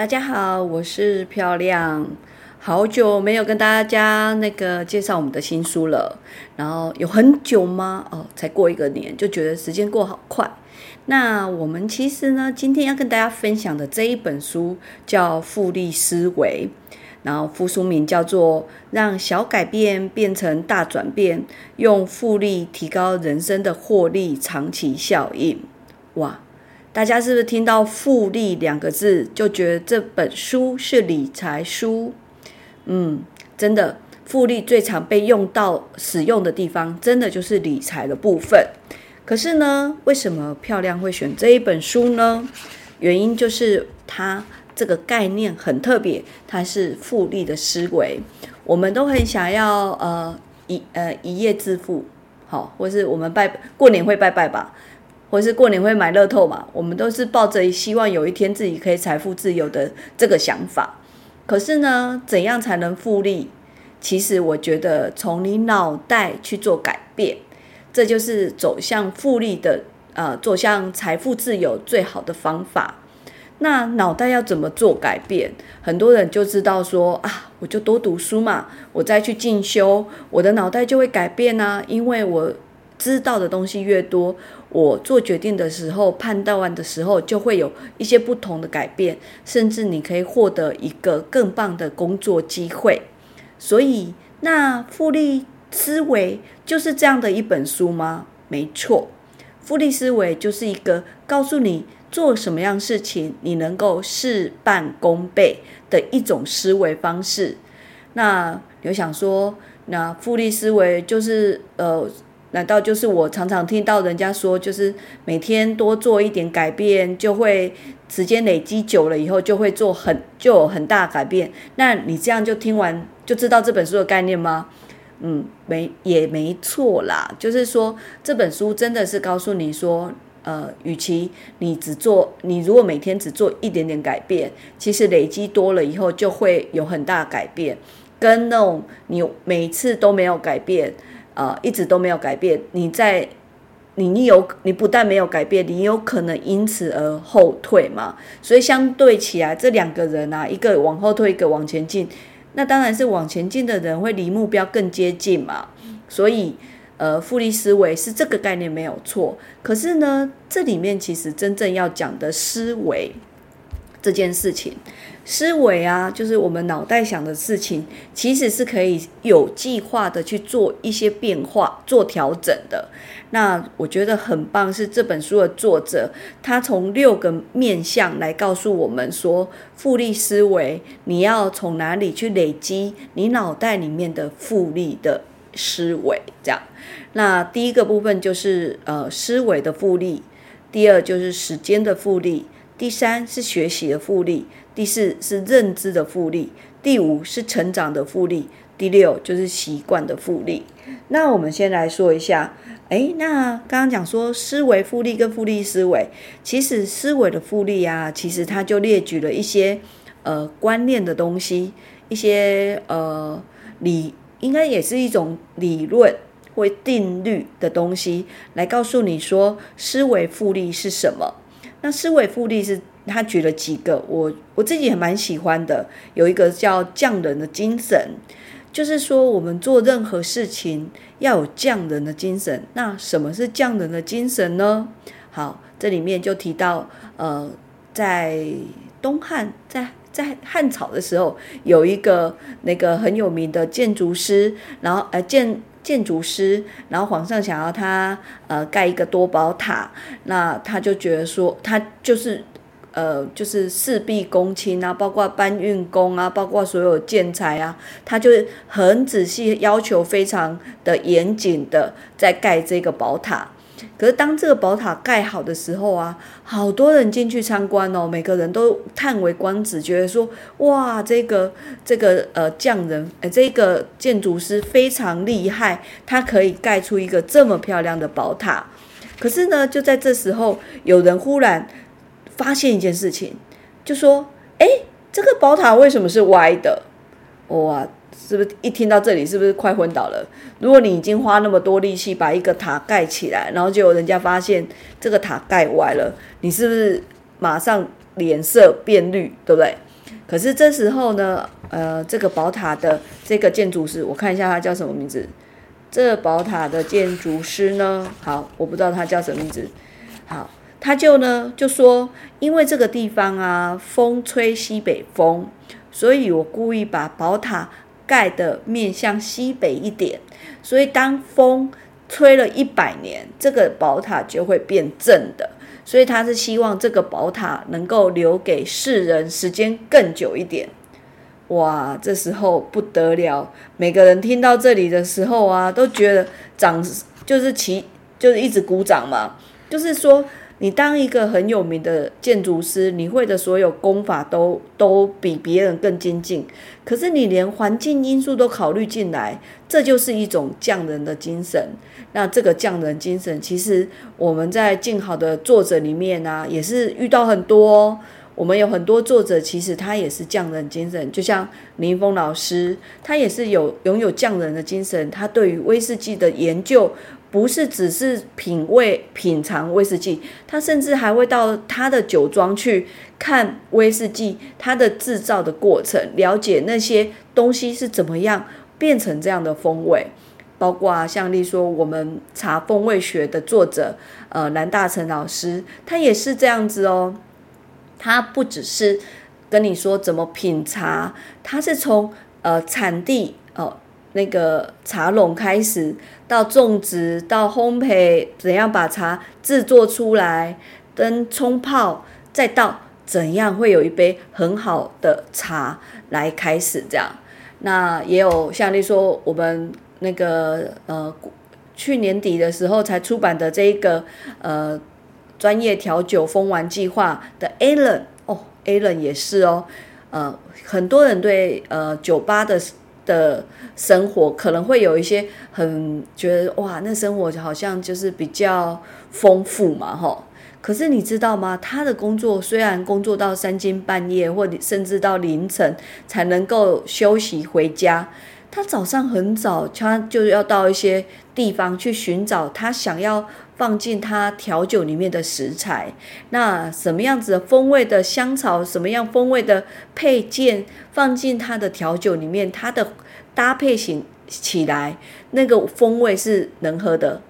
大家好，我是漂亮，好久没有跟大家那个介绍我们的新书了。然后有很久吗？哦，才过一个年，就觉得时间过好快。那我们其实呢，今天要跟大家分享的这一本书叫《复利思维》，然后副书名叫做《让小改变变成大转变，用复利提高人生的获利长期效应》。哇！大家是不是听到“复利”两个字就觉得这本书是理财书？嗯，真的，复利最常被用到使用的地方，真的就是理财的部分。可是呢，为什么漂亮会选这一本书呢？原因就是它这个概念很特别，它是复利的思维。我们都很想要呃一呃一夜致富，好，或是我们拜过年会拜拜吧。或是过年会买乐透嘛？我们都是抱着希望有一天自己可以财富自由的这个想法。可是呢，怎样才能复利？其实我觉得从你脑袋去做改变，这就是走向复利的呃，走向财富自由最好的方法。那脑袋要怎么做改变？很多人就知道说啊，我就多读书嘛，我再去进修，我的脑袋就会改变啊，因为我。知道的东西越多，我做决定的时候、判断完的时候，就会有一些不同的改变，甚至你可以获得一个更棒的工作机会。所以，那复利思维就是这样的一本书吗？没错，复利思维就是一个告诉你做什么样事情你能够事半功倍的一种思维方式。那有想说，那复利思维就是呃。难道就是我常常听到人家说，就是每天多做一点改变，就会时间累积久了以后，就会做很就有很大改变？那你这样就听完就知道这本书的概念吗？嗯，没也没错啦。就是说这本书真的是告诉你说，呃，与其你只做，你如果每天只做一点点改变，其实累积多了以后就会有很大改变，跟那种你每次都没有改变。呃，一直都没有改变。你在，你你有，你不但没有改变，你有可能因此而后退嘛。所以相对起来，这两个人啊，一个往后退，一个往前进，那当然是往前进的人会离目标更接近嘛。所以，呃，复利思维是这个概念没有错。可是呢，这里面其实真正要讲的思维。这件事情，思维啊，就是我们脑袋想的事情，其实是可以有计划的去做一些变化、做调整的。那我觉得很棒，是这本书的作者，他从六个面向来告诉我们说，复利思维，你要从哪里去累积你脑袋里面的复利的思维？这样，那第一个部分就是呃思维的复利，第二就是时间的复利。第三是学习的复利，第四是认知的复利，第五是成长的复利，第六就是习惯的复利。那我们先来说一下，哎，那刚刚讲说思维复利跟复利思维，其实思维的复利啊，其实它就列举了一些呃观念的东西，一些呃理，应该也是一种理论或定律的东西，来告诉你说思维复利是什么。那思维复利是他举了几个，我我自己也蛮喜欢的。有一个叫匠人的精神，就是说我们做任何事情要有匠人的精神。那什么是匠人的精神呢？好，这里面就提到，呃，在东汉，在在汉朝的时候，有一个那个很有名的建筑师，然后呃建。建筑师，然后皇上想要他呃盖一个多宝塔，那他就觉得说他就是呃就是事必躬亲啊，包括搬运工啊，包括所有建材啊，他就很仔细要求非常的严谨的在盖这个宝塔。可是当这个宝塔盖好的时候啊，好多人进去参观哦，每个人都叹为观止，觉得说哇，这个这个呃匠人，呃这个建筑师非常厉害，他可以盖出一个这么漂亮的宝塔。可是呢，就在这时候，有人忽然发现一件事情，就说：哎，这个宝塔为什么是歪的？哇！是不是一听到这里，是不是快昏倒了？如果你已经花那么多力气把一个塔盖起来，然后就有人家发现这个塔盖歪了，你是不是马上脸色变绿，对不对？可是这时候呢，呃，这个宝塔的这个建筑师，我看一下他叫什么名字。这宝塔的建筑师呢，好，我不知道他叫什么名字。好，他就呢就说，因为这个地方啊，风吹西北风，所以我故意把宝塔。盖的面向西北一点，所以当风吹了一百年，这个宝塔就会变正的。所以他是希望这个宝塔能够留给世人时间更久一点。哇，这时候不得了！每个人听到这里的时候啊，都觉得掌就是其，就是一直鼓掌嘛，就是说。你当一个很有名的建筑师，你会的所有功法都都比别人更精进，可是你连环境因素都考虑进来，这就是一种匠人的精神。那这个匠人精神，其实我们在静好的作者里面呢，也是遇到很多。我们有很多作者，其实他也是匠人精神，就像林峰老师，他也是有拥有匠人的精神。他对于威士忌的研究。不是只是品味品尝威士忌，他甚至还会到他的酒庄去看威士忌它的制造的过程，了解那些东西是怎么样变成这样的风味。包括啊像例说我们茶风味学的作者，呃，蓝大成老师，他也是这样子哦。他不只是跟你说怎么品茶，他是从呃产地哦。那个茶农开始到种植到烘焙，怎样把茶制作出来，跟冲泡，再到怎样会有一杯很好的茶来开始这样。那也有像你说，我们那个呃去年底的时候才出版的这一个呃专业调酒风玩计划的 Alan 哦，Alan 也是哦，呃很多人对呃酒吧的。的生活可能会有一些很觉得哇，那生活好像就是比较丰富嘛，哈。可是你知道吗？他的工作虽然工作到三更半夜，或者甚至到凌晨才能够休息回家，他早上很早，他就要到一些地方去寻找他想要放进它调酒里面的食材。那什么样子的风味的香草，什么样风味的配件放进它的调酒里面，它的。搭配型起来，那个风味是能喝的、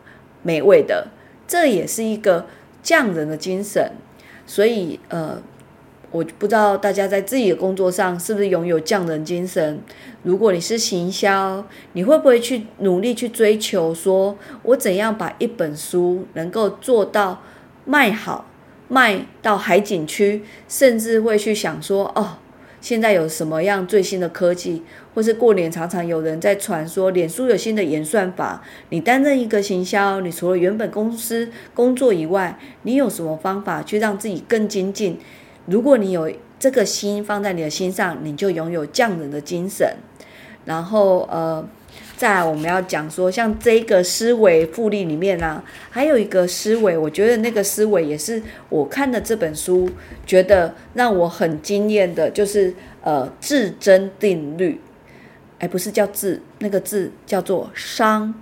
美味的，这也是一个匠人的精神。所以，呃，我不知道大家在自己的工作上是不是拥有匠人精神。如果你是行销，你会不会去努力去追求，说我怎样把一本书能够做到卖好，卖到海景区，甚至会去想说，哦。现在有什么样最新的科技，或是过年常常有人在传说，脸书有新的演算法。你担任一个行销，你除了原本公司工作以外，你有什么方法去让自己更精进？如果你有这个心放在你的心上，你就拥有匠人的精神。然后，呃。再来，我们要讲说，像这个思维复利里面呢，还有一个思维，我觉得那个思维也是我看的这本书，觉得让我很惊艳的，就是呃，自增定律，哎，不是叫字，那个字叫做商，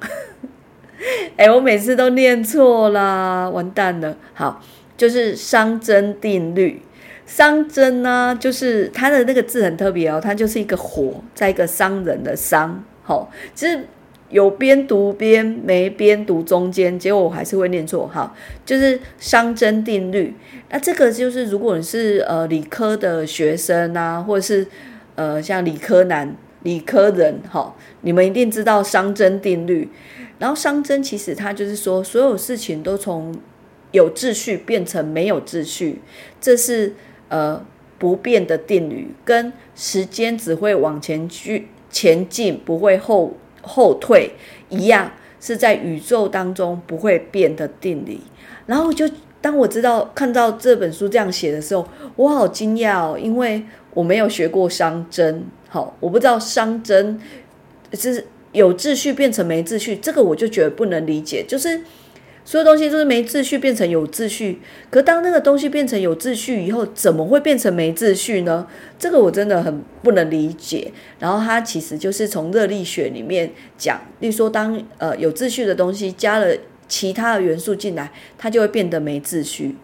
哎，我每次都念错啦，完蛋了。好，就是商增定律，商增呢，就是它的那个字很特别哦，它就是一个火，在一个商人的商。好，其实有边读边没边读中间，结果我还是会念错。哈，就是熵增定律。那这个就是如果你是呃理科的学生啊，或者是呃像理科男、理科人，哈，你们一定知道熵增定律。然后熵增其实它就是说，所有事情都从有秩序变成没有秩序，这是呃不变的定律，跟时间只会往前去。前进不会后后退一样，是在宇宙当中不会变的定理。然后就当我知道看到这本书这样写的时候，我好惊讶哦，因为我没有学过商真，好，我不知道商真是有秩序变成没秩序，这个我就觉得不能理解，就是。所有东西都是没秩序变成有秩序，可当那个东西变成有秩序以后，怎么会变成没秩序呢？这个我真的很不能理解。然后它其实就是从热力学里面讲，例如说当呃有秩序的东西加了其他的元素进来，它就会变得没秩序。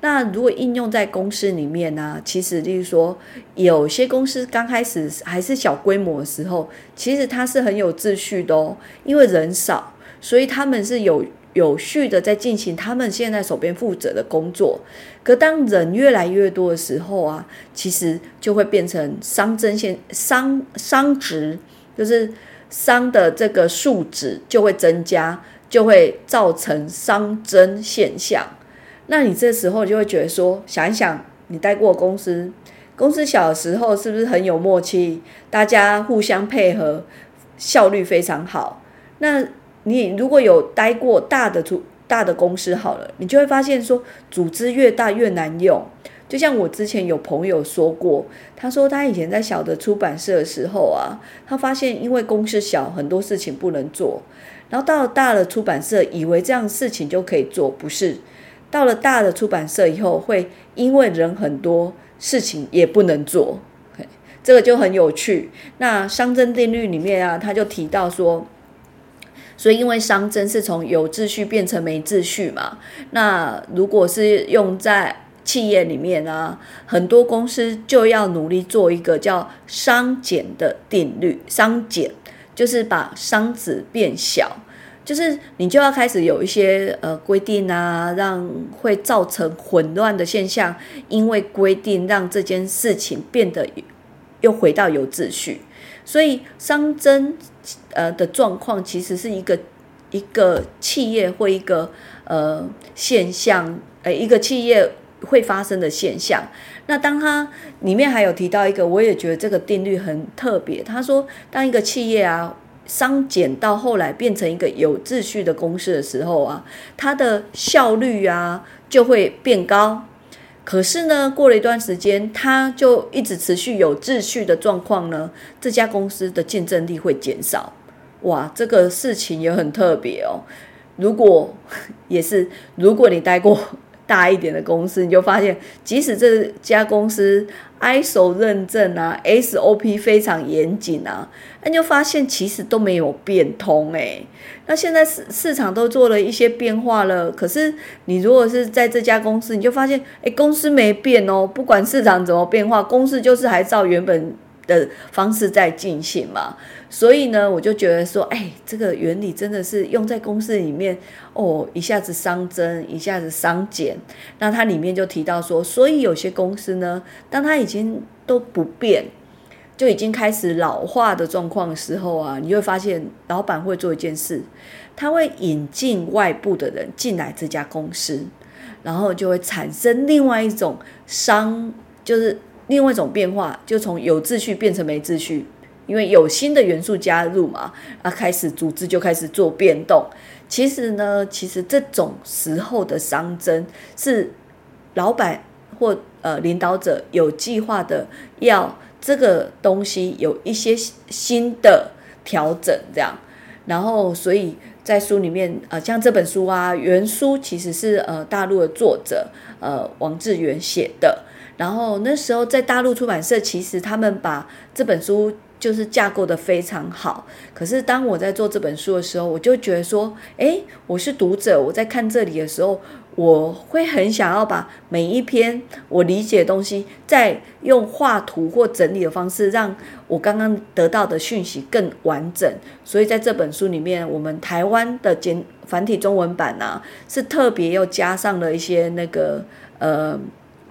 那如果应用在公司里面呢？其实例如说有些公司刚开始还是小规模的时候，其实它是很有秩序的哦，因为人少，所以他们是有。有序的在进行他们现在手边负责的工作，可当人越来越多的时候啊，其实就会变成熵增现熵熵值，就是熵的这个数值就会增加，就会造成熵增现象。那你这时候就会觉得说，想一想，你待过公司，公司小的时候是不是很有默契，大家互相配合，效率非常好？那你如果有待过大的出大的公司好了，你就会发现说，组织越大越难用。就像我之前有朋友说过，他说他以前在小的出版社的时候啊，他发现因为公司小，很多事情不能做。然后到了大的出版社，以为这样事情就可以做，不是？到了大的出版社以后，会因为人很多，事情也不能做。这个就很有趣。那熵增定律里面啊，他就提到说。所以，因为熵增是从有秩序变成没秩序嘛，那如果是用在企业里面啊，很多公司就要努力做一个叫熵减的定律。熵减就是把熵值变小，就是你就要开始有一些呃规定啊，让会造成混乱的现象，因为规定让这件事情变得又回到有秩序。所以熵增。呃的状况其实是一个一个企业或一个呃现象，呃一个企业会发生的现象。那当它里面还有提到一个，我也觉得这个定律很特别。他说，当一个企业啊熵减到后来变成一个有秩序的公司的时候啊，它的效率啊就会变高。可是呢，过了一段时间，它就一直持续有秩序的状况呢，这家公司的竞争力会减少。哇，这个事情也很特别哦。如果 也是，如果你待过大一点的公司，你就发现，即使这家公司 ISO 认证啊，SOP 非常严谨啊，那就发现其实都没有变通诶。那现在市市场都做了一些变化了，可是你如果是在这家公司，你就发现，哎，公司没变哦，不管市场怎么变化，公司就是还照原本。的方式在进行嘛，所以呢，我就觉得说，哎，这个原理真的是用在公司里面哦，一下子熵增，一下子熵减。那它里面就提到说，所以有些公司呢，当它已经都不变，就已经开始老化的状况的时候啊，你会发现老板会做一件事，他会引进外部的人进来这家公司，然后就会产生另外一种商，就是。另外一种变化，就从有秩序变成没秩序，因为有新的元素加入嘛，啊，开始组织就开始做变动。其实呢，其实这种时候的熵增是老板或呃领导者有计划的，要这个东西有一些新的调整，这样。然后，所以在书里面，呃，像这本书啊，原书其实是呃大陆的作者呃王志远写的。然后那时候在大陆出版社，其实他们把这本书就是架构的非常好。可是当我在做这本书的时候，我就觉得说，哎，我是读者，我在看这里的时候，我会很想要把每一篇我理解的东西，再用画图或整理的方式，让我刚刚得到的讯息更完整。所以在这本书里面，我们台湾的简繁体中文版呢，是特别又加上了一些那个呃。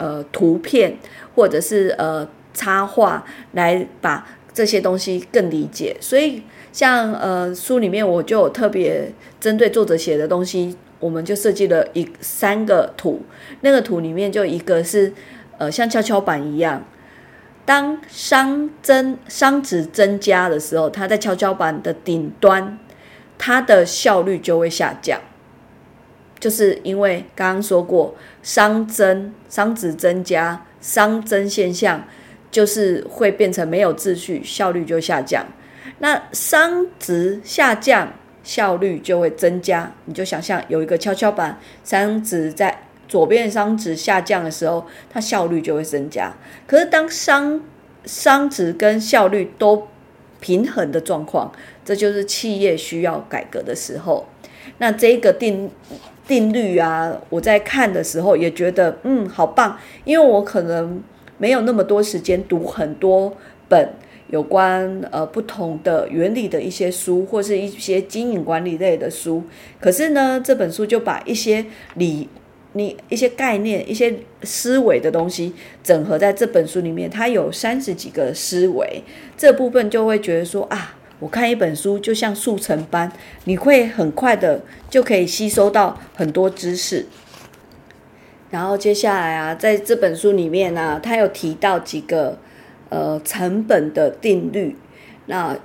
呃，图片或者是呃插画来把这些东西更理解，所以像呃书里面我就有特别针对作者写的东西，我们就设计了一三个图，那个图里面就一个是呃像跷跷板一样，当熵增熵值增加的时候，它在跷跷板的顶端，它的效率就会下降。就是因为刚刚说过，熵增、熵值增加、熵增现象，就是会变成没有秩序，效率就下降。那熵值下降，效率就会增加。你就想象有一个跷跷板，熵值在左边熵值下降的时候，它效率就会增加。可是当熵熵值跟效率都平衡的状况，这就是企业需要改革的时候。那这个定。定律啊！我在看的时候也觉得，嗯，好棒，因为我可能没有那么多时间读很多本有关呃不同的原理的一些书，或是一些经营管理类的书。可是呢，这本书就把一些理、你一些概念、一些思维的东西整合在这本书里面。它有三十几个思维，这部分就会觉得说啊。我看一本书就像速成班，你会很快的就可以吸收到很多知识。然后接下来啊，在这本书里面呢，他有提到几个呃成本的定律。那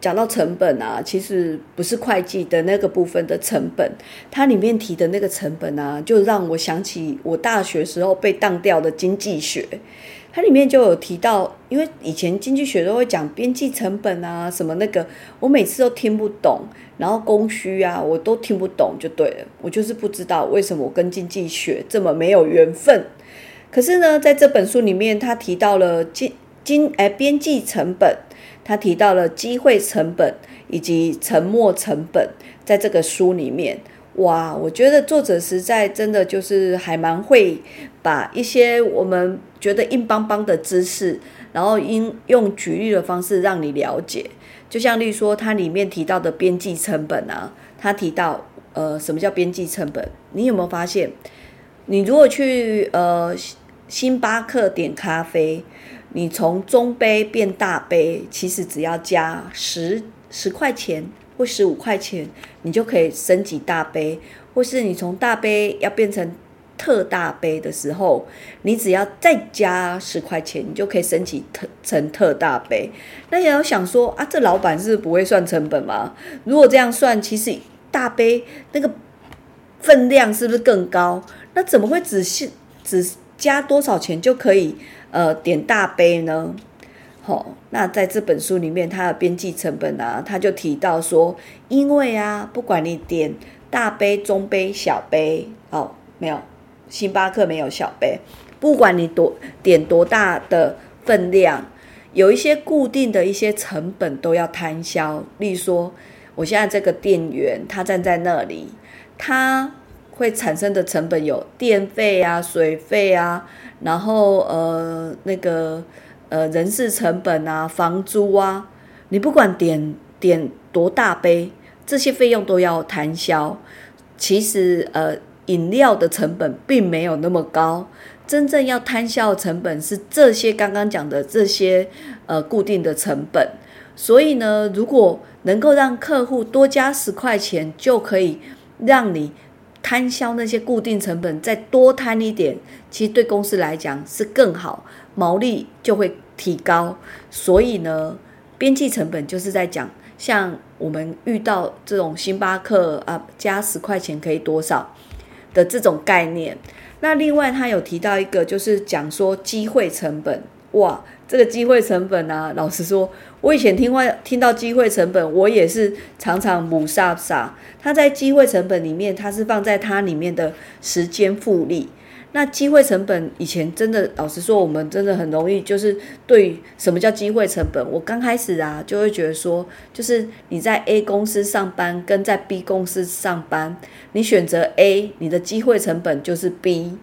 讲到成本啊，其实不是会计的那个部分的成本，它里面提的那个成本啊，就让我想起我大学时候被当掉的经济学。它里面就有提到，因为以前经济学都会讲边际成本啊，什么那个，我每次都听不懂，然后供需啊，我都听不懂，就对了。我就是不知道为什么我跟经济学这么没有缘分。可是呢，在这本书里面，他提到了经经哎边际成本，他提到了机会成本以及沉没成本，在这个书里面。哇，我觉得作者实在真的就是还蛮会把一些我们觉得硬邦邦的知识，然后应用举例的方式让你了解。就像例如说，它里面提到的边际成本啊，它提到呃什么叫边际成本？你有没有发现，你如果去呃星巴克点咖啡，你从中杯变大杯，其实只要加十十块钱。或十五块钱，你就可以升级大杯；或是你从大杯要变成特大杯的时候，你只要再加十块钱，你就可以升级特成特大杯。那也要想说啊，这老板是不会算成本吗？如果这样算，其实大杯那个分量是不是更高？那怎么会只是只加多少钱就可以呃点大杯呢？好，那在这本书里面，它的边际成本啊，他就提到说，因为啊，不管你点大杯、中杯、小杯，哦，没有，星巴克没有小杯，不管你多点多大的分量，有一些固定的一些成本都要摊销。例如说，我现在这个店员他站在那里，他会产生的成本有电费啊、水费啊，然后呃那个。呃，人事成本啊，房租啊，你不管点点多大杯，这些费用都要摊销。其实，呃，饮料的成本并没有那么高，真正要摊销的成本是这些刚刚讲的这些呃固定的成本。所以呢，如果能够让客户多加十块钱，就可以让你摊销那些固定成本，再多摊一点，其实对公司来讲是更好。毛利就会提高，所以呢，边际成本就是在讲，像我们遇到这种星巴克啊，加十块钱可以多少的这种概念。那另外他有提到一个，就是讲说机会成本。哇，这个机会成本呢，老实说，我以前听话听到机会成本，我也是常常母傻傻。他在机会成本里面，他是放在它里面的时间复利。那机会成本以前真的，老实说，我们真的很容易就是对什么叫机会成本。我刚开始啊，就会觉得说，就是你在 A 公司上班跟在 B 公司上班，你选择 A，你的机会成本就是 B，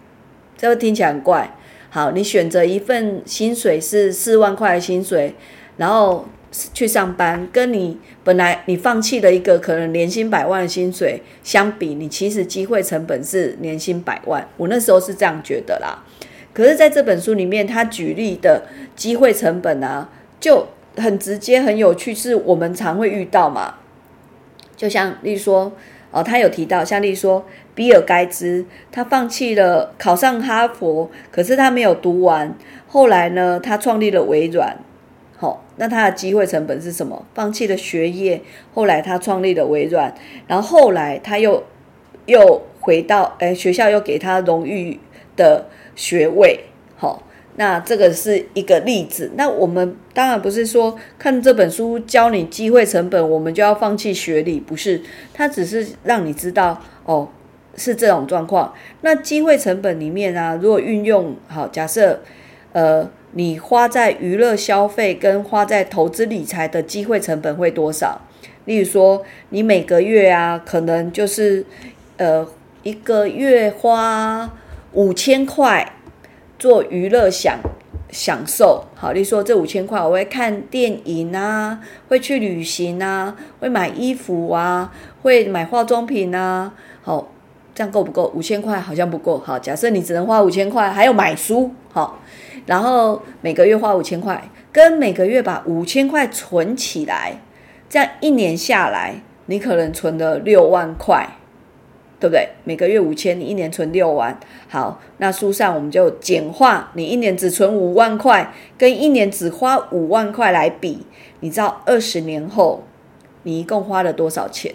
这个听起来很怪。好，你选择一份薪水是四万块的薪水，然后。去上班，跟你本来你放弃了一个可能年薪百万的薪水相比，你其实机会成本是年薪百万。我那时候是这样觉得啦。可是在这本书里面，他举例的机会成本啊，就很直接、很有趣，是我们常会遇到嘛。就像例如说，哦，他有提到，像例如说，比尔盖茨，他放弃了考上哈佛，可是他没有读完，后来呢，他创立了微软。那他的机会成本是什么？放弃了学业，后来他创立了微软，然后后来他又又回到哎学校又给他荣誉的学位，好，那这个是一个例子。那我们当然不是说看这本书教你机会成本，我们就要放弃学历，不是，他只是让你知道哦是这种状况。那机会成本里面啊，如果运用好，假设呃。你花在娱乐消费跟花在投资理财的机会成本会多少？例如说，你每个月啊，可能就是呃一个月花五千块做娱乐享享受。好，例如说这五千块，我会看电影啊，会去旅行啊，会买衣服啊，会买化妆品啊。好，这样够不够？五千块好像不够。好，假设你只能花五千块，还要买书。好。然后每个月花五千块，跟每个月把五千块存起来，这样一年下来，你可能存了六万块，对不对？每个月五千，你一年存六万。好，那书上我们就简化，你一年只存五万块，跟一年只花五万块来比，你知道二十年后你一共花了多少钱？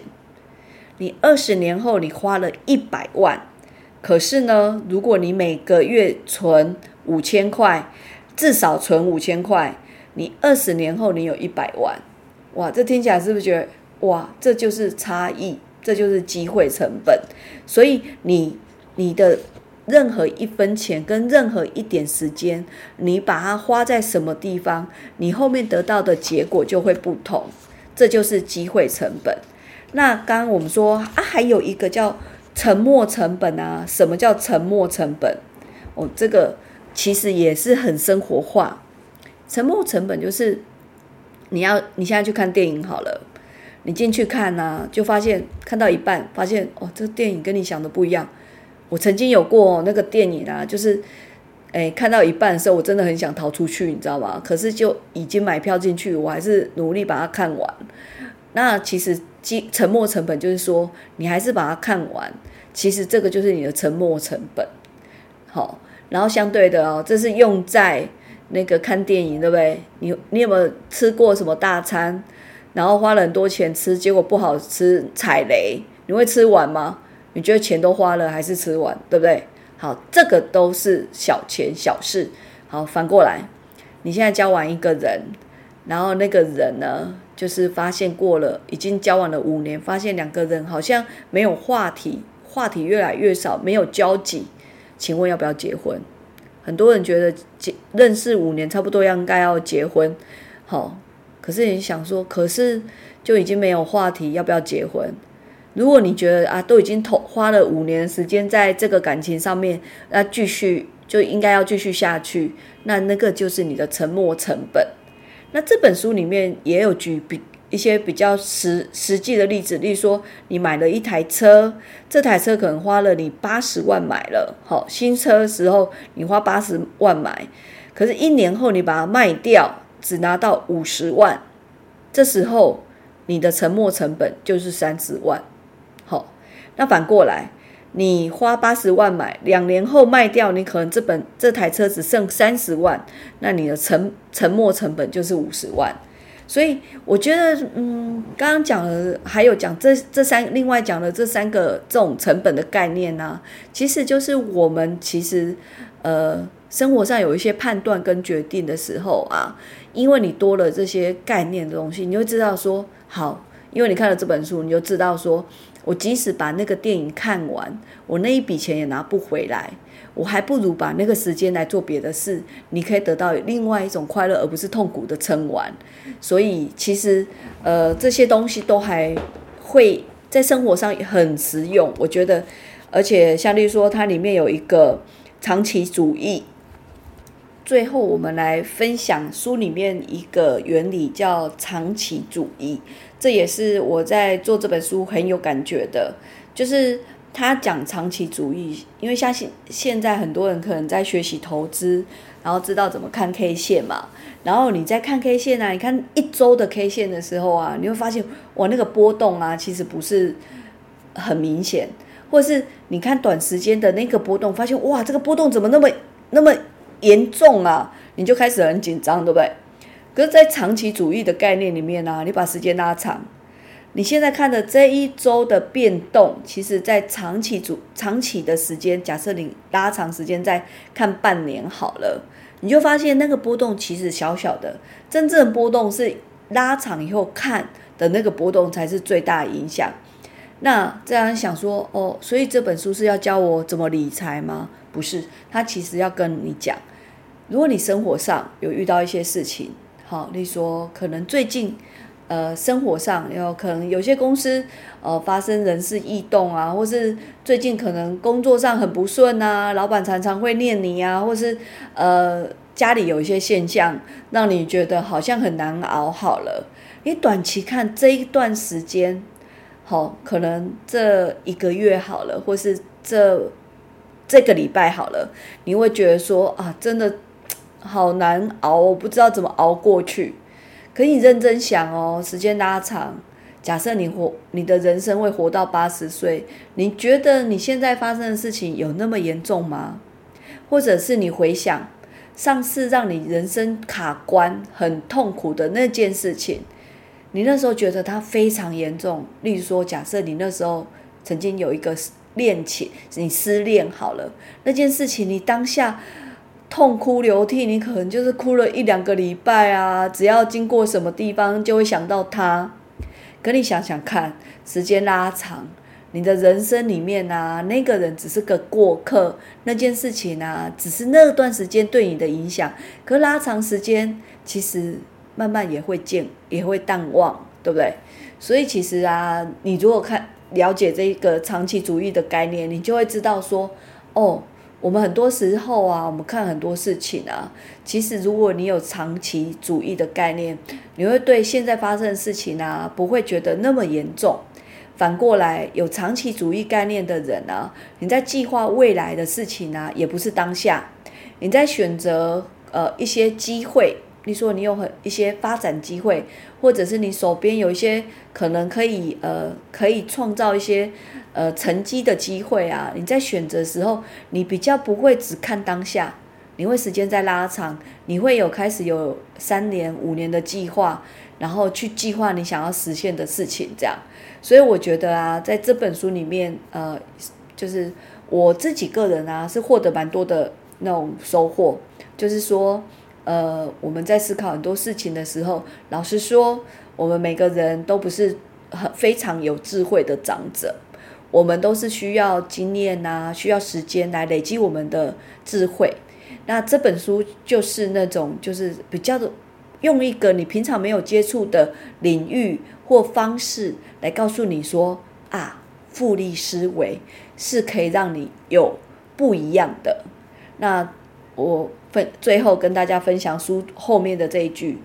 你二十年后你花了一百万，可是呢，如果你每个月存五千块，至少存五千块，你二十年后你有一百万，哇！这听起来是不是觉得哇？这就是差异，这就是机会成本。所以你你的任何一分钱跟任何一点时间，你把它花在什么地方，你后面得到的结果就会不同。这就是机会成本。那刚刚我们说啊，还有一个叫沉没成本啊。什么叫沉没成本？哦，这个。其实也是很生活化，沉没成本就是你要你现在去看电影好了，你进去看呢，就发现看到一半，发现哦，这个电影跟你想的不一样。我曾经有过那个电影啊，就是诶看到一半的时候，我真的很想逃出去，你知道吗？可是就已经买票进去，我还是努力把它看完。那其实积沉没成本就是说，你还是把它看完，其实这个就是你的沉没成本。好。然后相对的哦，这是用在那个看电影，对不对？你你有没有吃过什么大餐，然后花了很多钱吃，结果不好吃，踩雷，你会吃完吗？你觉得钱都花了，还是吃完，对不对？好，这个都是小钱小事。好，反过来，你现在交完一个人，然后那个人呢，就是发现过了，已经交往了五年，发现两个人好像没有话题，话题越来越少，没有交集。请问要不要结婚？很多人觉得结认识五年差不多应该要结婚，好，可是你想说，可是就已经没有话题，要不要结婚？如果你觉得啊，都已经投花了五年时间在这个感情上面，那继续就应该要继续下去，那那个就是你的沉没成本。那这本书里面也有举比。一些比较实实际的例子，例如说，你买了一台车，这台车可能花了你八十万买了，好，新车时候你花八十万买，可是，一年后你把它卖掉，只拿到五十万，这时候你的沉没成本就是三十万，好，那反过来，你花八十万买，两年后卖掉，你可能这本这台车只剩三十万，那你的沉沉没成本就是五十万。所以我觉得，嗯，刚刚讲了，还有讲这这三，另外讲的这三个这种成本的概念呢，其实就是我们其实，呃，生活上有一些判断跟决定的时候啊，因为你多了这些概念的东西，你就知道说，好，因为你看了这本书，你就知道说，我即使把那个电影看完，我那一笔钱也拿不回来。我还不如把那个时间来做别的事，你可以得到另外一种快乐，而不是痛苦的撑完。所以其实，呃，这些东西都还会在生活上很实用，我觉得。而且像例如说，它里面有一个长期主义。最后，我们来分享书里面一个原理，叫长期主义。这也是我在做这本书很有感觉的，就是。他讲长期主义，因为相信现在很多人可能在学习投资，然后知道怎么看 K 线嘛。然后你在看 K 线啊，你看一周的 K 线的时候啊，你会发现哇，那个波动啊，其实不是很明显，或者是你看短时间的那个波动，发现哇，这个波动怎么那么那么严重啊？你就开始很紧张，对不对？可是，在长期主义的概念里面呢，你把时间拉长，你现在看的这一周的变动，其实在长期主长期的时间，假设你拉长时间再看半年好了，你就发现那个波动其实小小的，真正的波动是拉长以后看的那个波动才是最大影响。那这样想说哦，所以这本书是要教我怎么理财吗？不是，他其实要跟你讲，如果你生活上有遇到一些事情，好，例如说可能最近，呃，生活上有可能有些公司呃发生人事异动啊，或是最近可能工作上很不顺啊，老板常常会念你啊，或是呃家里有一些现象让你觉得好像很难熬。好了，你短期看这一段时间。好，可能这一个月好了，或是这这个礼拜好了，你会觉得说啊，真的好难熬，我不知道怎么熬过去。可你认真想哦，时间拉长，假设你活你的人生会活到八十岁，你觉得你现在发生的事情有那么严重吗？或者是你回想上次让你人生卡关、很痛苦的那件事情？你那时候觉得它非常严重，例如说，假设你那时候曾经有一个恋情，你失恋好了，那件事情你当下痛哭流涕，你可能就是哭了一两个礼拜啊，只要经过什么地方就会想到他。可你想想看，时间拉长，你的人生里面啊，那个人只是个过客，那件事情啊，只是那段时间对你的影响，可拉长时间，其实。慢慢也会见，也会淡忘，对不对？所以其实啊，你如果看了解这一个长期主义的概念，你就会知道说，哦，我们很多时候啊，我们看很多事情啊，其实如果你有长期主义的概念，你会对现在发生的事情啊，不会觉得那么严重。反过来，有长期主义概念的人呢，你在计划未来的事情呢，也不是当下，你在选择呃一些机会。你说你有很一些发展机会，或者是你手边有一些可能可以呃可以创造一些呃成绩的机会啊，你在选择时候，你比较不会只看当下，你会时间在拉长，你会有开始有三年五年的计划，然后去计划你想要实现的事情，这样。所以我觉得啊，在这本书里面，呃，就是我自己个人啊，是获得蛮多的那种收获，就是说。呃，我们在思考很多事情的时候，老实说，我们每个人都不是很非常有智慧的长者，我们都是需要经验呐，需要时间来累积我们的智慧。那这本书就是那种，就是比较的，用一个你平常没有接触的领域或方式来告诉你说啊，复利思维是可以让你有不一样的。那我。分最后跟大家分享书后面的这一句：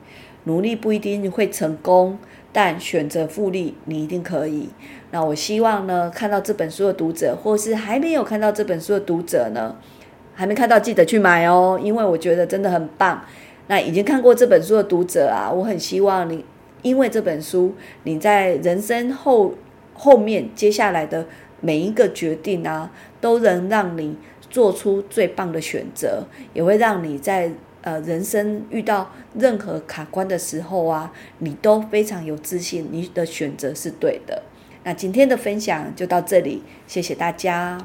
努力不一定会成功，但选择复利你一定可以。那我希望呢，看到这本书的读者，或是还没有看到这本书的读者呢，还没看到记得去买哦，因为我觉得真的很棒。那已经看过这本书的读者啊，我很希望你，因为这本书，你在人生后后面接下来的每一个决定啊，都能让你。做出最棒的选择，也会让你在呃人生遇到任何卡关的时候啊，你都非常有自信，你的选择是对的。那今天的分享就到这里，谢谢大家。